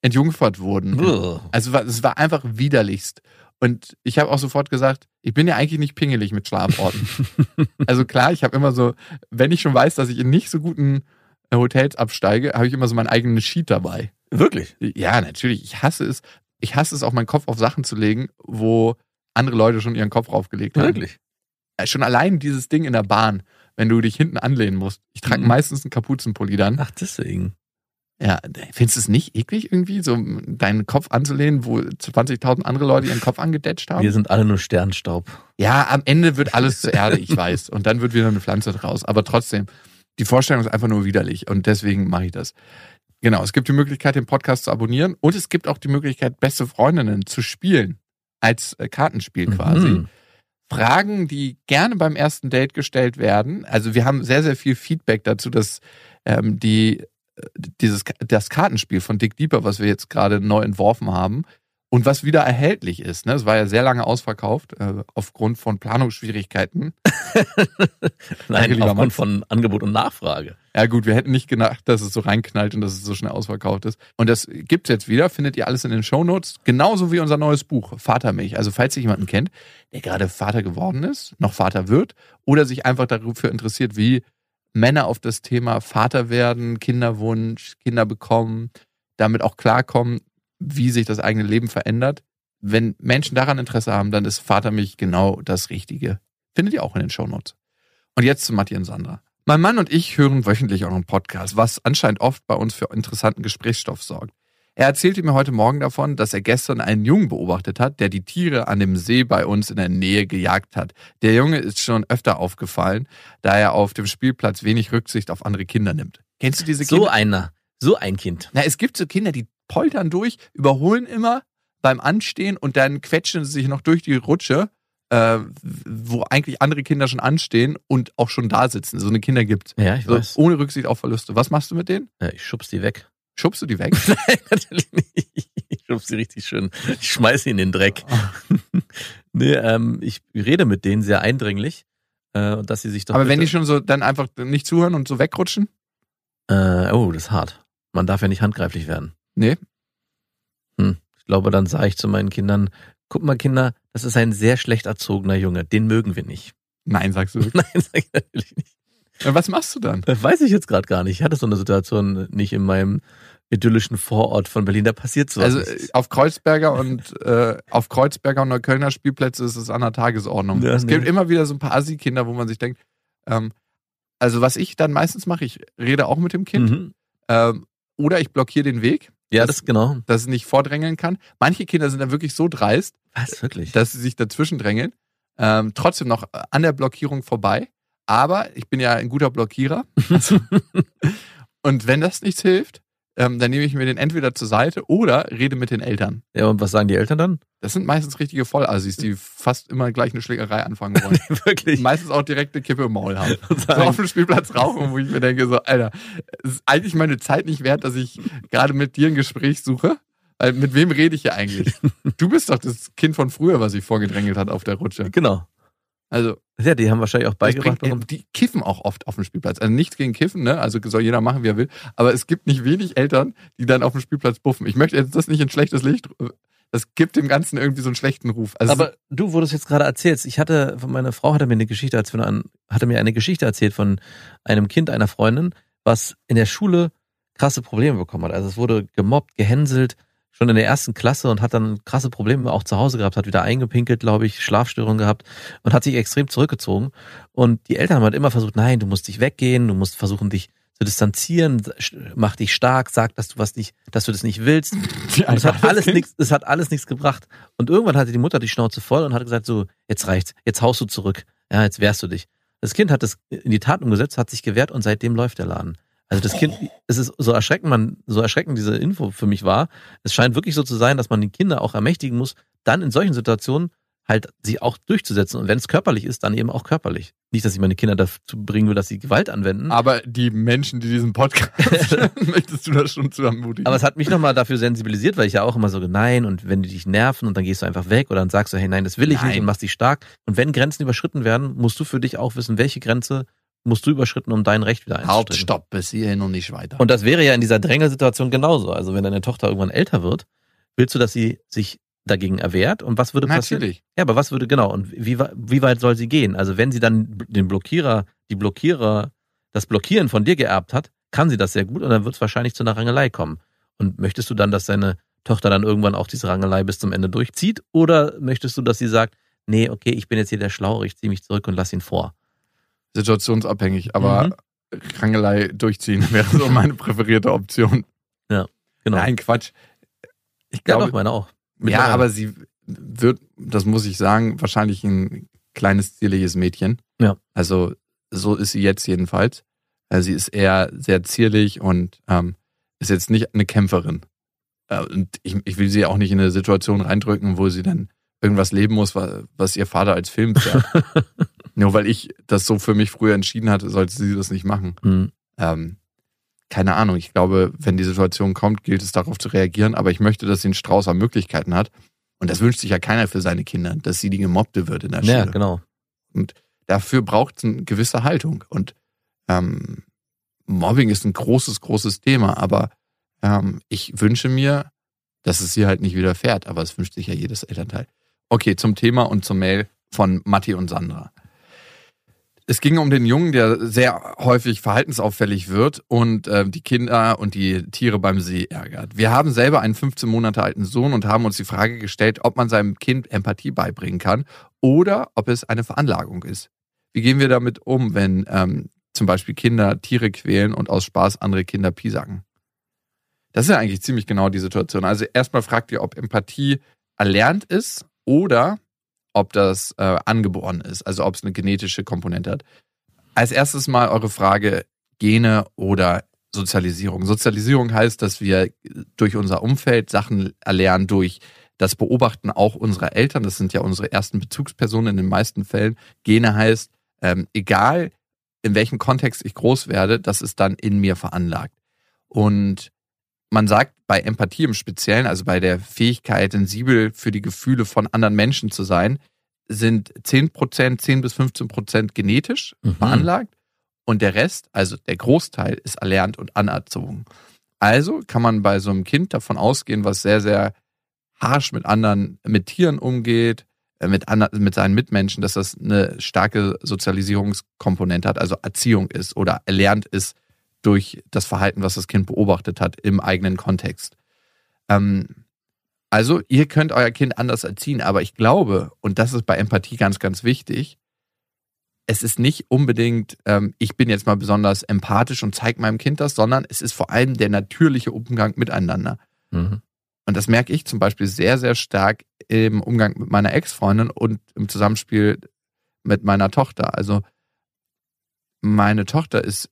entjungfert wurden. Ugh. Also es war- es war einfach widerlichst. Und ich habe auch sofort gesagt, ich bin ja eigentlich nicht pingelig mit Schlaforten. also klar, ich habe immer so, wenn ich schon weiß, dass ich in nicht so guten äh, Hotels absteige, habe ich immer so meinen eigenen Sheet dabei. Wirklich? Ja, natürlich. Ich hasse es. Ich hasse es auch, meinen Kopf auf Sachen zu legen, wo andere Leute schon ihren Kopf draufgelegt haben. Wirklich? Äh, Schon allein dieses Ding in der Bahn, wenn du dich hinten anlehnen musst. Ich trage Mhm. meistens einen Kapuzenpulli dann. Ach, deswegen. Ja, findest du es nicht eklig irgendwie, so deinen Kopf anzulehnen, wo 20.000 andere Leute ihren Kopf angedetscht haben? Wir sind alle nur Sternstaub. Ja, am Ende wird alles zur Erde, ich weiß. Und dann wird wieder eine Pflanze draus. Aber trotzdem, die Vorstellung ist einfach nur widerlich. Und deswegen mache ich das. Genau, es gibt die Möglichkeit, den Podcast zu abonnieren. Und es gibt auch die Möglichkeit, beste Freundinnen zu spielen. Als äh, Kartenspiel quasi. Mhm. Fragen, die gerne beim ersten Date gestellt werden. Also wir haben sehr, sehr viel Feedback dazu, dass ähm, die äh, dieses das Kartenspiel von Dick Deeper, was wir jetzt gerade neu entworfen haben und was wieder erhältlich ist. Ne? Es war ja sehr lange ausverkauft äh, aufgrund von Planungsschwierigkeiten. Nein, aufgrund Max. von Angebot und Nachfrage. Ja gut, wir hätten nicht gedacht, dass es so reinknallt und dass es so schnell ausverkauft ist. Und das gibt's jetzt wieder, findet ihr alles in den Shownotes, genauso wie unser neues Buch, Vatermilch. Also falls ihr jemanden kennt, der gerade Vater geworden ist, noch Vater wird oder sich einfach dafür interessiert, wie Männer auf das Thema Vater werden, Kinderwunsch, Kinder bekommen, damit auch klarkommen, wie sich das eigene Leben verändert. Wenn Menschen daran Interesse haben, dann ist Vatermilch genau das Richtige. Findet ihr auch in den Shownotes. Und jetzt zu Matti und Sandra. Mein Mann und ich hören wöchentlich euren Podcast, was anscheinend oft bei uns für interessanten Gesprächsstoff sorgt. Er erzählte mir heute Morgen davon, dass er gestern einen Jungen beobachtet hat, der die Tiere an dem See bei uns in der Nähe gejagt hat. Der Junge ist schon öfter aufgefallen, da er auf dem Spielplatz wenig Rücksicht auf andere Kinder nimmt. Kennst du diese So Kinder? einer. So ein Kind. Na, es gibt so Kinder, die poltern durch, überholen immer beim Anstehen und dann quetschen sie sich noch durch die Rutsche äh, wo eigentlich andere Kinder schon anstehen und auch schon da sitzen. So eine Kinder gibt. Ja, ich So, weiß. ohne Rücksicht auf Verluste. Was machst du mit denen? Ja, ich schubs die weg. Schubst du die weg? Nein, natürlich nicht. Ich schubs sie richtig schön. Ich schmeiß sie in den Dreck. nee, ähm, ich rede mit denen sehr eindringlich, äh, dass sie sich doch. Aber wenn die schon so dann einfach nicht zuhören und so wegrutschen? Äh, oh, das ist hart. Man darf ja nicht handgreiflich werden. Nee. Hm. Ich glaube, dann sage ich zu meinen Kindern, guck mal, Kinder, das ist ein sehr schlecht erzogener Junge. Den mögen wir nicht. Nein, sagst du. Nein, sag ich natürlich nicht. Ja, Was machst du dann? Das weiß ich jetzt gerade gar nicht. Ich hatte so eine Situation nicht in meinem idyllischen Vorort von Berlin. Da passiert so. Also äh, auf Kreuzberger und äh, auf Kreuzberger und Neuköllner Spielplätze ist es an der Tagesordnung. Ja, es nee. gibt immer wieder so ein paar Assi-Kinder, wo man sich denkt, ähm, also was ich dann meistens mache, ich rede auch mit dem Kind mhm. ähm, oder ich blockiere den Weg, Ja, Das- das genau. dass es nicht vordrängeln kann. Manche Kinder sind dann wirklich so dreist, Was, wirklich? dass sie sich dazwischen drängeln, ähm, trotzdem noch an der Blockierung vorbei. Aber ich bin ja ein guter Blockierer. Also, und wenn das nichts hilft, ähm, dann nehme ich mir den entweder zur Seite oder rede mit den Eltern. ja, und was sagen die Eltern dann? Das sind meistens richtige Vollassis, die fast immer gleich eine Schlägerei anfangen wollen. wirklich. meistens auch direkt eine Kippe im Maul haben. So auf dem Spielplatz rauchen, wo ich mir denke, so, Alter, es ist eigentlich meine Zeit nicht wert, dass ich gerade mit dir ein Gespräch suche. Weil mit wem rede ich hier eigentlich? Du bist doch das Kind von früher, was sich vorgedrängelt hat auf der Rutsche. genau. Also, Ja, die haben wahrscheinlich auch beigebracht, bringt, die kiffen auch oft auf dem Spielplatz. Also nichts gegen Kiffen, ne? Also soll jeder machen, wie er will. Aber es gibt nicht wenig Eltern, die dann auf dem Spielplatz buffen. Ich möchte jetzt das nicht in schlechtes Licht. Das gibt dem Ganzen irgendwie so einen schlechten Ruf. Also Aber du wurdest jetzt gerade erzählt. Ich hatte, meine Frau hatte mir eine Geschichte, als wir hatte mir eine Geschichte erzählt von einem Kind einer Freundin, was in der Schule krasse Probleme bekommen hat. Also es wurde gemobbt, gehänselt, schon in der ersten Klasse und hat dann krasse Probleme auch zu Hause gehabt, hat wieder eingepinkelt, glaube ich, Schlafstörungen gehabt und hat sich extrem zurückgezogen. Und die Eltern haben halt immer versucht, nein, du musst dich weggehen, du musst versuchen, dich zu distanzieren, mach dich stark, sag, dass du was nicht, dass du das nicht willst. Und es hat alles nichts, es hat alles nichts gebracht. Und irgendwann hatte die Mutter die Schnauze voll und hat gesagt so, jetzt reicht's, jetzt haust du zurück. Ja, jetzt wehrst du dich. Das Kind hat das in die Tat umgesetzt, hat sich gewehrt und seitdem läuft der Laden. Also das Kind, es ist so erschreckend, man, so erschreckend diese Info für mich war. Es scheint wirklich so zu sein, dass man die Kinder auch ermächtigen muss, dann in solchen Situationen halt sie auch durchzusetzen. Und wenn es körperlich ist, dann eben auch körperlich. Nicht, dass ich meine Kinder dazu bringen will, dass sie Gewalt anwenden. Aber die Menschen, die diesen Podcast möchtest du das schon zu ermutigen? Aber es hat mich nochmal dafür sensibilisiert, weil ich ja auch immer so, nein, und wenn die dich nerven und dann gehst du einfach weg oder dann sagst du, hey, nein, das will ich Nein. nicht und machst dich stark. Und wenn Grenzen überschritten werden, musst du für dich auch wissen, welche Grenze musst du überschritten, um dein Recht wieder halt, einzustellen. stopp, bis hierhin und nicht weiter. Und das wäre ja in dieser Drängelsituation genauso. Also wenn deine Tochter irgendwann älter wird, willst du, dass sie sich dagegen erwehrt? Und was würde passieren? Natürlich. Ja, aber was würde, genau, und wie, wie weit soll sie gehen? Also wenn sie dann den Blockierer, die Blockierer, das Blockieren von dir geerbt hat, kann sie das sehr gut und dann wird es wahrscheinlich zu einer Rangelei kommen. Und möchtest du dann, dass deine Tochter dann irgendwann auch diese Rangelei bis zum Ende durchzieht? Oder möchtest du, dass sie sagt, nee, okay, ich bin jetzt hier der Schlauere, ich ziehe mich zurück und lass ihn vor? Situationsabhängig, aber Mhm. Rangelei durchziehen wäre so meine präferierte Option. Genau. Nein, Quatsch. Ich ja, glaube, doch, meine auch. ja, Mittlerweile. aber sie wird, das muss ich sagen, wahrscheinlich ein kleines, zierliches Mädchen. Ja. Also so ist sie jetzt jedenfalls. Also sie ist eher sehr zierlich und ähm, ist jetzt nicht eine Kämpferin. Äh, und ich, ich will sie auch nicht in eine Situation reindrücken, wo sie dann irgendwas leben muss, was, was ihr Vater als Film fährt. Nur weil ich das so für mich früher entschieden hatte, sollte sie das nicht machen. Hm. Ähm, keine Ahnung, ich glaube, wenn die Situation kommt, gilt es darauf zu reagieren, aber ich möchte, dass sie einen Strauß an Möglichkeiten hat. Und das wünscht sich ja keiner für seine Kinder, dass sie die Gemobbte wird in der Ja, Schule. genau. Dafür braucht es eine gewisse Haltung. Und ähm, Mobbing ist ein großes, großes Thema, aber ähm, ich wünsche mir, dass es ihr halt nicht widerfährt, aber es wünscht sich ja jedes Elternteil. Okay, zum Thema und zur Mail von Matti und Sandra. Es ging um den Jungen, der sehr häufig verhaltensauffällig wird und äh, die Kinder und die Tiere beim See ärgert. Wir haben selber einen 15 Monate alten Sohn und haben uns die Frage gestellt, ob man seinem Kind Empathie beibringen kann oder ob es eine Veranlagung ist. Wie gehen wir damit um, wenn ähm, zum Beispiel Kinder Tiere quälen und aus Spaß andere Kinder piesacken? Das ist ja eigentlich ziemlich genau die Situation. Also erstmal fragt ihr, ob Empathie erlernt ist oder ob das äh, angeboren ist, also ob es eine genetische Komponente hat. Als erstes mal eure Frage Gene oder Sozialisierung. Sozialisierung heißt, dass wir durch unser Umfeld Sachen erlernen durch das beobachten auch unsere Eltern, das sind ja unsere ersten Bezugspersonen in den meisten Fällen. Gene heißt, ähm, egal in welchem Kontext ich groß werde, das ist dann in mir veranlagt. Und man sagt bei Empathie im Speziellen, also bei der Fähigkeit, sensibel für die Gefühle von anderen Menschen zu sein, sind 10%, 10 bis 15% genetisch Mhm. veranlagt und der Rest, also der Großteil, ist erlernt und anerzogen. Also kann man bei so einem Kind davon ausgehen, was sehr, sehr harsh mit anderen, mit Tieren umgeht, äh, mit, ander- mit seinen Mitmenschen, dass das eine starke Sozialisierungskomponente hat, also Erziehung ist oder erlernt ist durch das Verhalten, was das Kind beobachtet hat im eigenen Kontext. Ähm, also ihr könnt euer Kind anders erziehen, aber ich glaube, und das ist bei Empathie ganz, ganz wichtig, es ist nicht unbedingt, ähm, ich bin jetzt mal besonders empathisch und zeige meinem Kind das, sondern es ist vor allem der natürliche Umgang miteinander. Mhm. Und das merke ich zum Beispiel sehr, sehr stark im Umgang mit meiner Ex-Freundin und im Zusammenspiel mit meiner Tochter. Also meine Tochter ist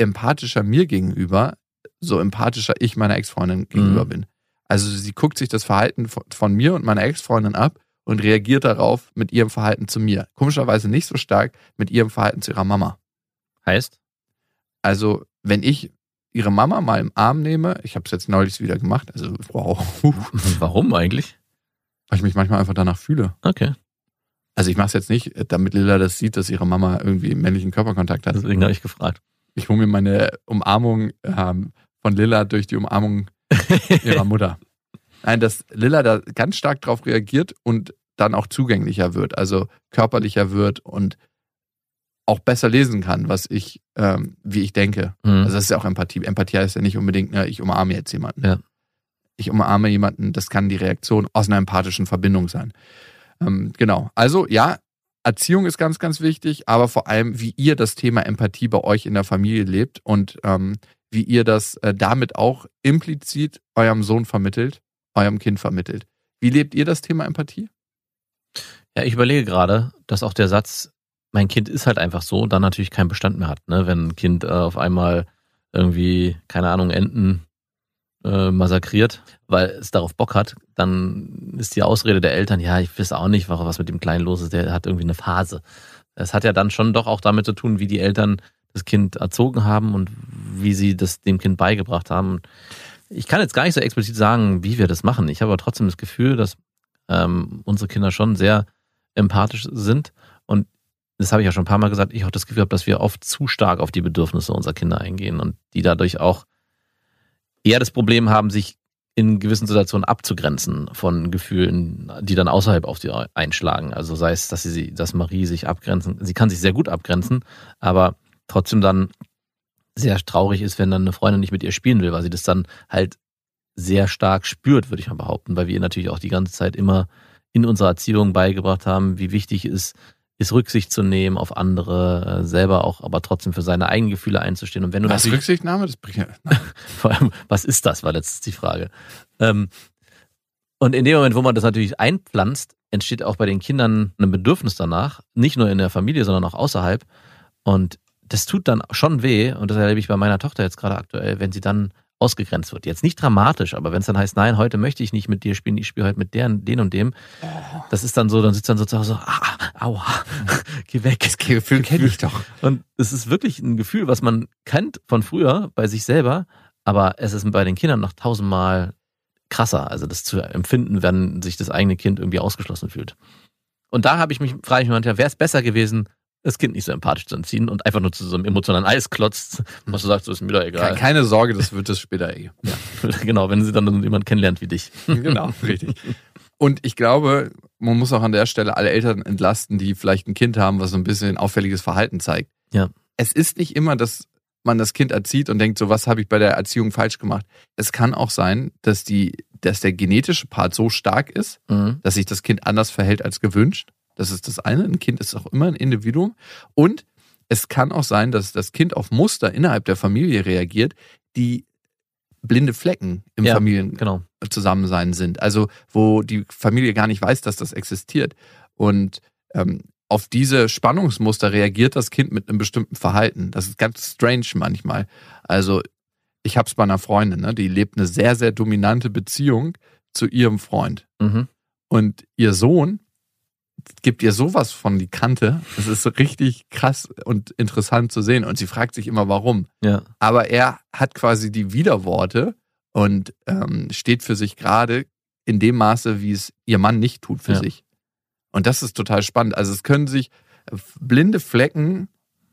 empathischer mir gegenüber, so empathischer ich meiner Ex-Freundin gegenüber Mhm. bin. Also sie guckt sich das Verhalten von, von mir und meiner Ex-Freundin ab und reagiert darauf mit ihrem Verhalten zu mir. Komischerweise nicht so stark mit ihrem Verhalten zu ihrer Mama. Heißt? Also, wenn ich ihre Mama mal im Arm nehme, ich habe es jetzt neulich wieder gemacht, also wow, Warum eigentlich? weil ich mich manchmal einfach danach fühle. Okay. Also ich mache es jetzt nicht, damit Lilla das sieht, dass ihre Mama irgendwie männlichen Körperkontakt hat. Deswegen habe ich gefragt. Ich hole mir meine Umarmung ähm, von Lilla durch die Umarmung ihrer Mutter. Nein, dass Lilla da ganz stark drauf reagiert und dann auch zugänglicher wird, also körperlicher wird und auch besser lesen kann, was ich, ähm, wie ich denke. Mhm. Also das ist ja auch Empathie. Empathie heißt ja nicht unbedingt, ne, ich umarme jetzt jemanden. Ja. Ich umarme jemanden, das kann die Reaktion aus einer empathischen Verbindung sein. Ähm, genau. Also ja, Erziehung ist ganz, ganz wichtig, aber vor allem, wie ihr das Thema Empathie bei euch in der Familie lebt und ähm, wie ihr das äh, damit auch implizit eurem Sohn vermittelt, eurem Kind vermittelt. Wie lebt ihr das Thema Empathie? Ja, ich überlege gerade, dass auch der Satz, mein Kind ist halt einfach so, dann natürlich keinen Bestand mehr hat. Ne? Wenn ein Kind äh, auf einmal irgendwie, keine Ahnung, Enten äh, massakriert, weil es darauf Bock hat, dann ist die Ausrede der Eltern, ja, ich weiß auch nicht, was mit dem Kleinen los ist, der hat irgendwie eine Phase. Das hat ja dann schon doch auch damit zu tun, wie die Eltern das Kind erzogen haben und wie sie das dem Kind beigebracht haben. Ich kann jetzt gar nicht so explizit sagen, wie wir das machen. Ich habe aber trotzdem das Gefühl, dass ähm, unsere Kinder schon sehr empathisch sind. Und das habe ich ja schon ein paar Mal gesagt, ich auch das Gefühl habe, dass wir oft zu stark auf die Bedürfnisse unserer Kinder eingehen und die dadurch auch eher das Problem haben, sich in gewissen Situationen abzugrenzen von Gefühlen, die dann außerhalb auf sie einschlagen. Also sei es, dass sie, dass Marie sich abgrenzen, sie kann sich sehr gut abgrenzen, aber trotzdem dann sehr traurig ist, wenn dann eine Freundin nicht mit ihr spielen will, weil sie das dann halt sehr stark spürt, würde ich mal behaupten, weil wir ihr natürlich auch die ganze Zeit immer in unserer Erziehung beigebracht haben, wie wichtig es ist, Rücksicht zu nehmen auf andere, äh, selber auch, aber trotzdem für seine eigenen Gefühle einzustehen. Und wenn du Was Rücksichtnahme? Das bringt ja, vor allem, was ist das, war letztens die Frage. Ähm, und in dem Moment, wo man das natürlich einpflanzt, entsteht auch bei den Kindern ein Bedürfnis danach, nicht nur in der Familie, sondern auch außerhalb. Und das tut dann schon weh, und das erlebe ich bei meiner Tochter jetzt gerade aktuell, wenn sie dann ausgegrenzt wird. Jetzt nicht dramatisch, aber wenn es dann heißt, nein, heute möchte ich nicht mit dir spielen, ich spiele heute mit der, den und dem, das ist dann so, dann sitzt dann sozusagen so, ah, aua, geh weg. das Gefühl kenne ich doch. Und es ist wirklich ein Gefühl, was man kennt von früher bei sich selber, aber es ist bei den Kindern noch tausendmal krasser, also das zu empfinden, wenn sich das eigene Kind irgendwie ausgeschlossen fühlt. Und da habe ich mich, frage ich mich manchmal, wäre es besser gewesen, das Kind nicht so empathisch zu entziehen und einfach nur zu so einem emotionalen Eisklotz, was du sagst, so ist mir doch egal. Keine Sorge, das wird es später eh. genau, wenn sie dann jemand kennenlernt wie dich. genau, richtig. Und ich glaube, man muss auch an der Stelle alle Eltern entlasten, die vielleicht ein Kind haben, was so ein bisschen auffälliges Verhalten zeigt. Ja. Es ist nicht immer, dass man das Kind erzieht und denkt, so was habe ich bei der Erziehung falsch gemacht. Es kann auch sein, dass die, dass der genetische Part so stark ist, Mhm. dass sich das Kind anders verhält als gewünscht. Das ist das eine. Ein Kind ist auch immer ein Individuum. Und es kann auch sein, dass das Kind auf Muster innerhalb der Familie reagiert, die blinde Flecken im Ja, Familien Genau. Sind. Also wo die Familie gar nicht weiß, dass das existiert. Und ähm, auf diese Spannungsmuster reagiert das Kind mit einem bestimmten Verhalten. Das ist ganz strange manchmal. Also ich habe es bei einer Freundin, ne? die lebt eine sehr, sehr dominante Beziehung zu ihrem Freund. Mhm. Und ihr Sohn gibt ihr sowas von die Kante. Es ist richtig krass und interessant zu sehen. Und sie fragt sich immer, warum. Ja. Aber er hat quasi die Widerworte und ähm, steht für sich gerade in dem Maße, wie es ihr Mann nicht tut für Ja. sich. Und das ist total spannend. Also es können sich blinde Flecken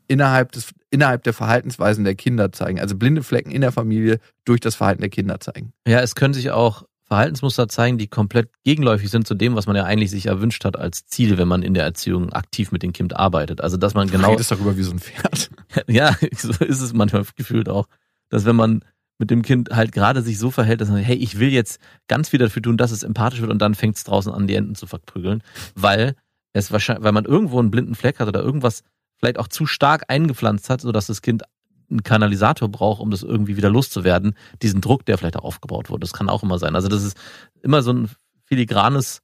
innerhalb, des, innerhalb der Verhaltensweisen der Kinder zeigen. Also blinde Flecken in der Familie durch das Verhalten der Kinder zeigen. Ja, es können sich auch Verhaltensmuster zeigen, die komplett gegenläufig sind zu dem, was man ja eigentlich sich erwünscht hat als Ziel, wenn man in der Erziehung aktiv mit dem Kind arbeitet. Also, dass man Du genau, redest darüber wie so ein Pferd. ja, so ist es manchmal gefühlt auch, dass wenn man mit dem Kind halt gerade sich so verhält, dass man, hey, ich will jetzt ganz viel dafür tun, dass es empathisch wird und dann fängt es draußen an, die Enten zu verprügeln, weil es wahrscheinlich, weil man irgendwo einen blinden Fleck hat oder irgendwas vielleicht auch zu stark eingepflanzt hat, sodass das Kind einen Kanalisator braucht, um das irgendwie wieder loszuwerden, diesen Druck, der vielleicht auch aufgebaut wurde. Das kann auch immer sein. Also das ist immer so ein filigranes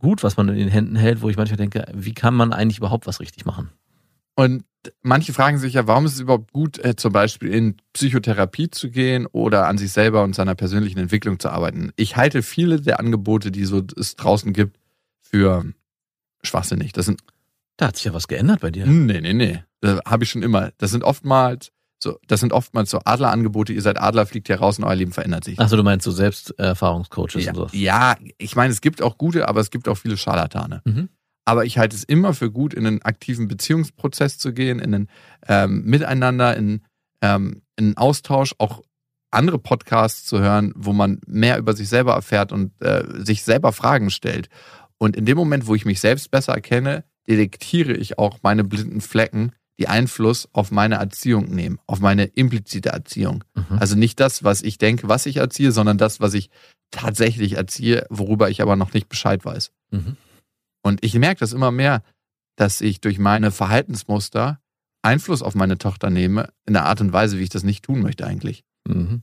Gut, was man in den Händen hält, wo ich manchmal denke, wie kann man eigentlich überhaupt was richtig machen? Und manche fragen sich ja, warum ist es überhaupt gut, äh, zum Beispiel in Psychotherapie zu gehen oder an sich selber und seiner persönlichen Entwicklung zu arbeiten. Ich halte viele der Angebote, die so es draußen gibt, für schwachsinnig. Das sind Da hat sich ja was geändert bei dir. Nee, nee, nee. Das habe ich schon immer. Das sind oftmals so, das sind oftmals so Adlerangebote. Ihr seid Adler, fliegt hier raus und euer Leben verändert sich. Achso, du meinst so Selbsterfahrungscoaches ja, und so. ja, ich meine, es gibt auch gute, aber es gibt auch viele Scharlatane. Mhm. Aber ich halte es immer für gut, in einen aktiven Beziehungsprozess zu gehen, in ein ähm, Miteinander, in, ähm, in einen Austausch, auch andere Podcasts zu hören, wo man mehr über sich selber erfährt und äh, sich selber Fragen stellt. Und in dem Moment, wo ich mich selbst besser erkenne, detektiere ich auch meine blinden Flecken, die Einfluss auf meine Erziehung nehmen, auf meine implizite Erziehung. Mhm. Also nicht das, was ich denke, was ich erziehe, sondern das, was ich tatsächlich erziehe, worüber ich aber noch nicht Bescheid weiß. Mhm. Und ich merke das immer mehr, dass ich durch meine Verhaltensmuster Einfluss auf meine Tochter nehme, in der Art und Weise, wie ich das nicht tun möchte eigentlich. Mhm.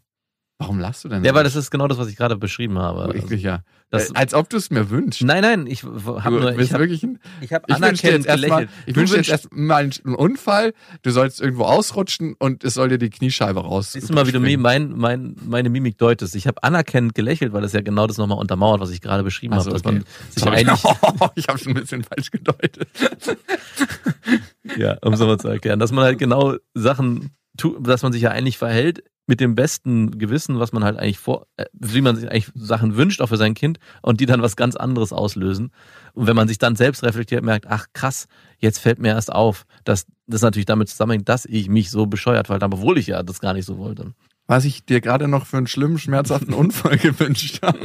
Warum lachst du denn? Ja, weil das ist genau das, was ich gerade beschrieben habe. so eklig, ja. Das, Äh, Als ob du es mir wünschst. nein, nein, ich habe du nur, bist ich habe wirklich ein, ich hab ich wünsche dir anerkennend jetzt erstmal, gelächelt. ich Du wünsche dir jetzt erstmal einen Unfall, du sollst irgendwo ausrutschen und es soll dir die Kniescheibe raus. Siehst du mal, wie du mir mein, mein, meine Mimik deutest. Ich habe anerkennend gelächelt, weil das ja genau das nochmal untermauert, was ich gerade beschrieben habe. so, Dass okay. man sich Sorry. eigentlich, ich habe schon ein bisschen falsch gedeutet. ja, um es nochmal zu erklären, dass man halt genau Sachen tut, dass man sich ja eigentlich verhält mit dem besten Gewissen, was man halt eigentlich vor, äh, wie man sich eigentlich Sachen wünscht, auch für sein Kind, und die dann was ganz anderes auslösen. Und wenn man sich dann selbst reflektiert, merkt, ach krass, jetzt fällt mir erst auf, dass das natürlich damit zusammenhängt, dass ich mich so bescheuert verhalte, obwohl ich ja das gar nicht so wollte. Was ich dir gerade noch für einen schlimmen, schmerzhaften Unfall gewünscht habe.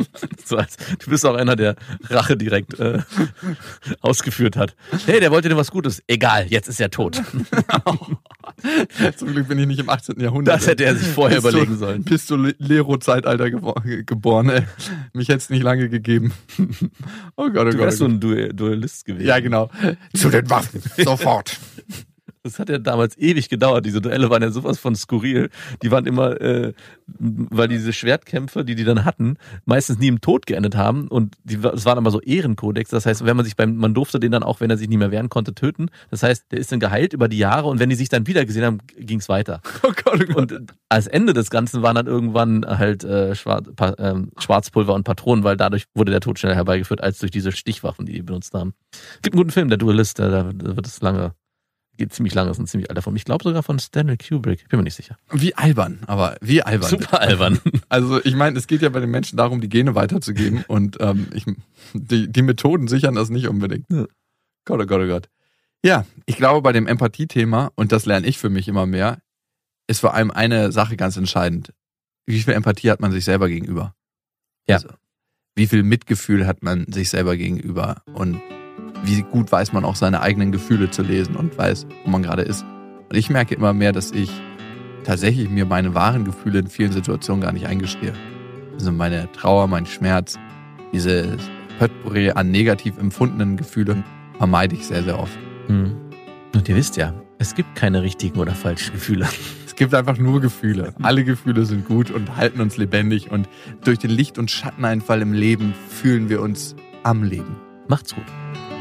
Du bist auch einer, der Rache direkt äh, ausgeführt hat. Hey, der wollte dir was Gutes. Egal, jetzt ist er tot. Zum Glück bin ich nicht im 18. Jahrhundert. Das hätte er sich vorher Pisto- überlegen sollen. Pistolero-Zeitalter gebo- geboren, ey. Mich hätte es nicht lange gegeben. Oh Gott, oh Du Gott. Oh wärst so ein Duell Duellist gewesen. Ja, genau. Zu den Waffen. Sofort. Das hat ja damals ewig gedauert. Diese Duelle waren ja sowas von skurril. Die waren immer, äh, weil diese Schwertkämpfe, die die dann hatten, meistens nie im Tod geendet haben. Und die, es waren aber so Ehrenkodex. Das heißt, wenn man sich beim, man durfte den dann auch, wenn er sich nicht mehr wehren konnte, töten. Das heißt, der ist dann geheilt über die Jahre und wenn die sich dann wieder gesehen haben, ging es weiter. Oh Gott, oh Gott. Und als Ende des Ganzen waren dann irgendwann halt äh, Schwar pa ähm, Schwarzpulver und Patronen, weil dadurch wurde der Tod schneller herbeigeführt als durch diese Stichwaffen, die die benutzt haben. Gibt einen guten Film, der Duellist, da, da wird es lange, geht ziemlich lange, ist ein ziemlich alter Film. Ich glaube sogar von Stanley Kubrick, bin mir nicht sicher. Wie albern, aber wie albern. Super albern. Also ich meine, es geht ja bei den Menschen darum, die Gene weiterzugeben und ähm, ich, die, die Methoden sichern das nicht unbedingt. Ja. Gott, oh Gott, oh Gott. Ja, ich glaube bei dem Empathie-Thema, und das lerne ich für mich immer mehr, ist vor allem eine Sache ganz entscheidend. Wie viel Empathie hat man sich selber gegenüber? Ja. Also, wie viel Mitgefühl hat man sich selber gegenüber? Und wie gut weiß man auch seine eigenen Gefühle zu lesen und weiß, wo man gerade ist. Und ich merke immer mehr, dass ich tatsächlich mir meine wahren Gefühle in vielen Situationen gar nicht eingestehe. Also meine Trauer, mein Schmerz, diese Potpourri an negativ empfundenen Gefühlen vermeide ich sehr, sehr oft. Hm. Und ihr wisst ja, es gibt keine richtigen oder falschen Gefühle. Es gibt einfach nur Gefühle. Alle Gefühle sind gut und halten uns lebendig und durch den Licht- und Schatteneinfall im Leben fühlen wir uns am Leben. Macht's gut.